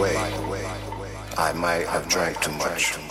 way, I might have drank too much.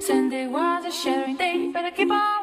Sunday was a sharing day, but I keep on.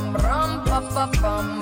Gave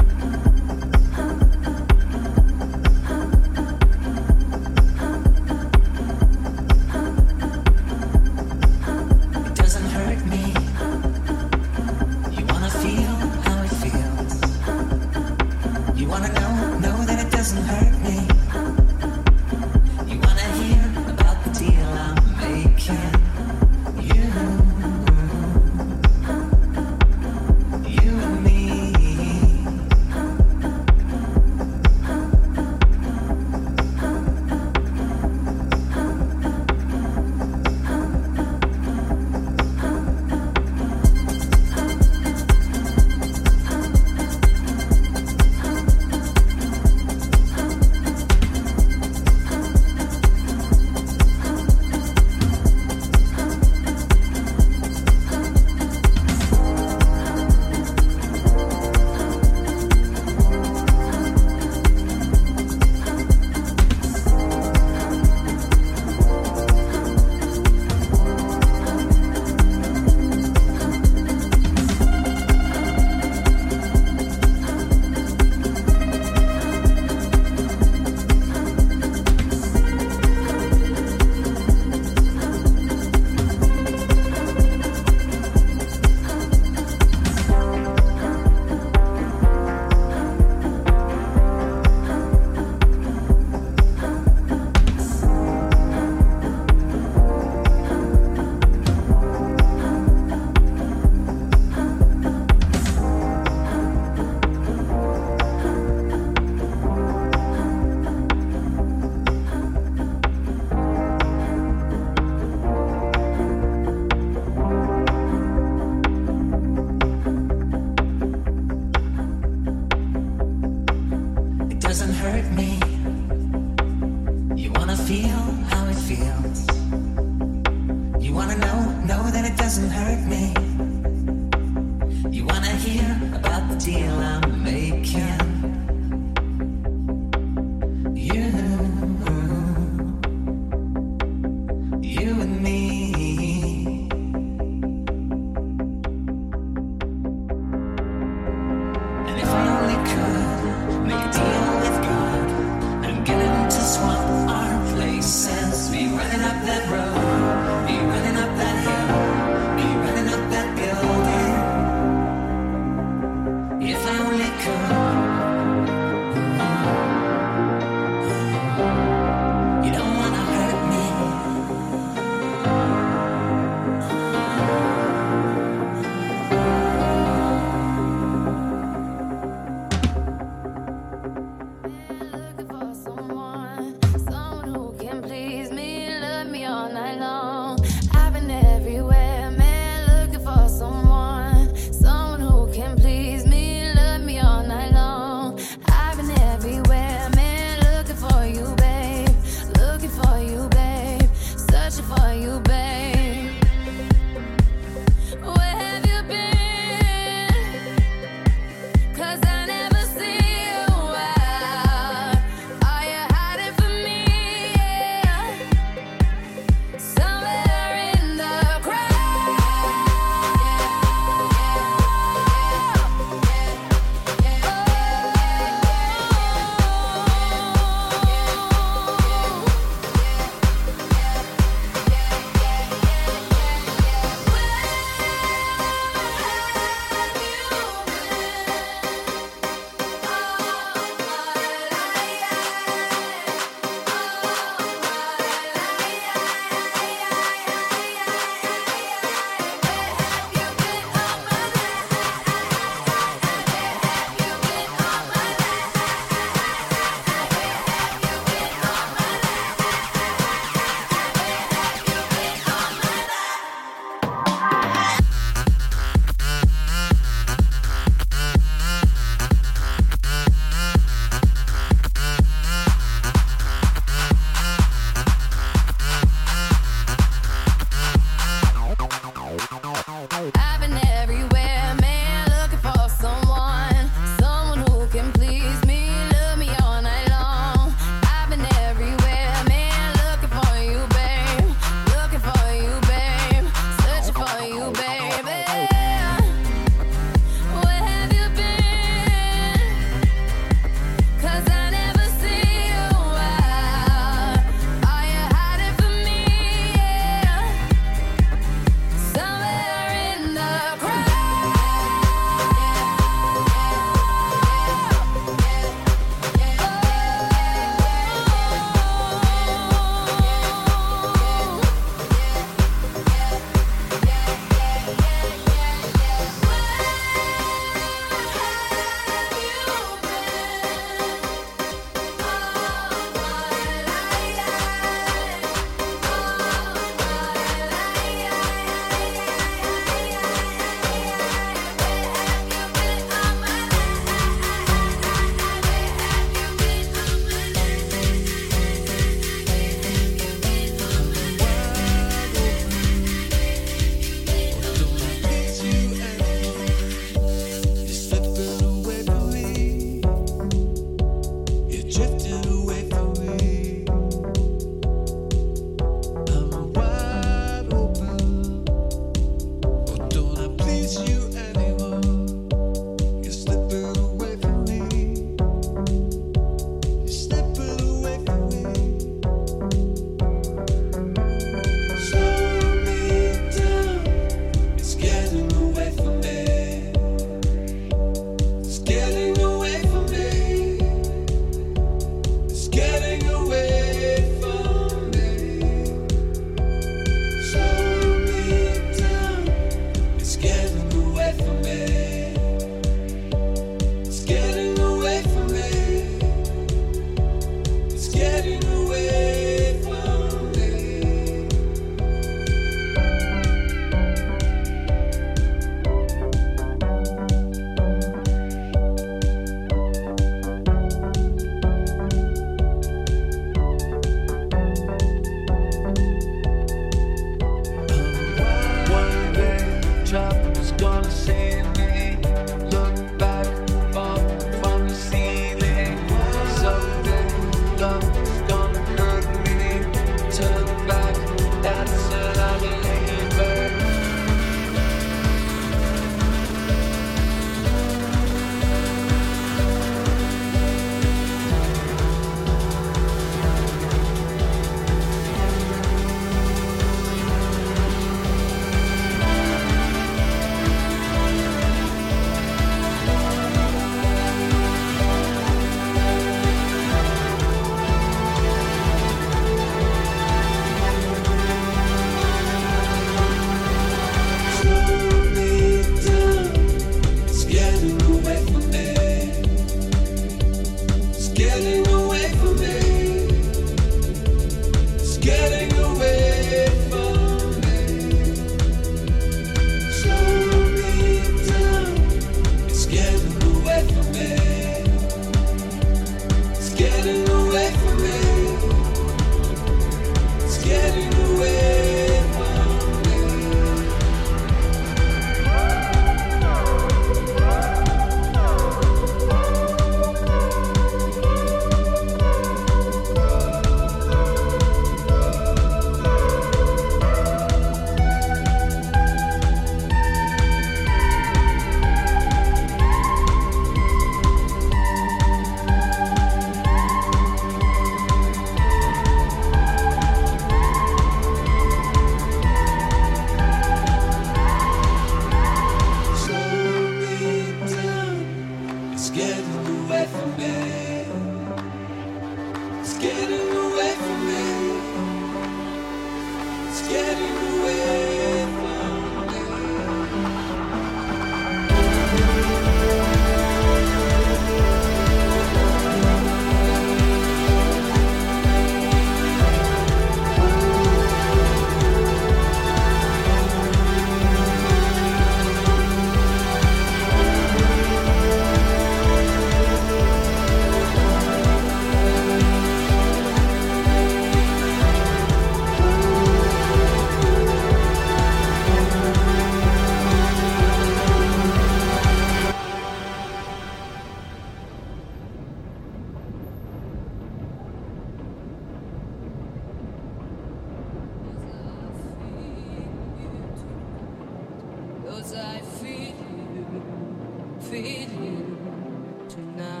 tonight.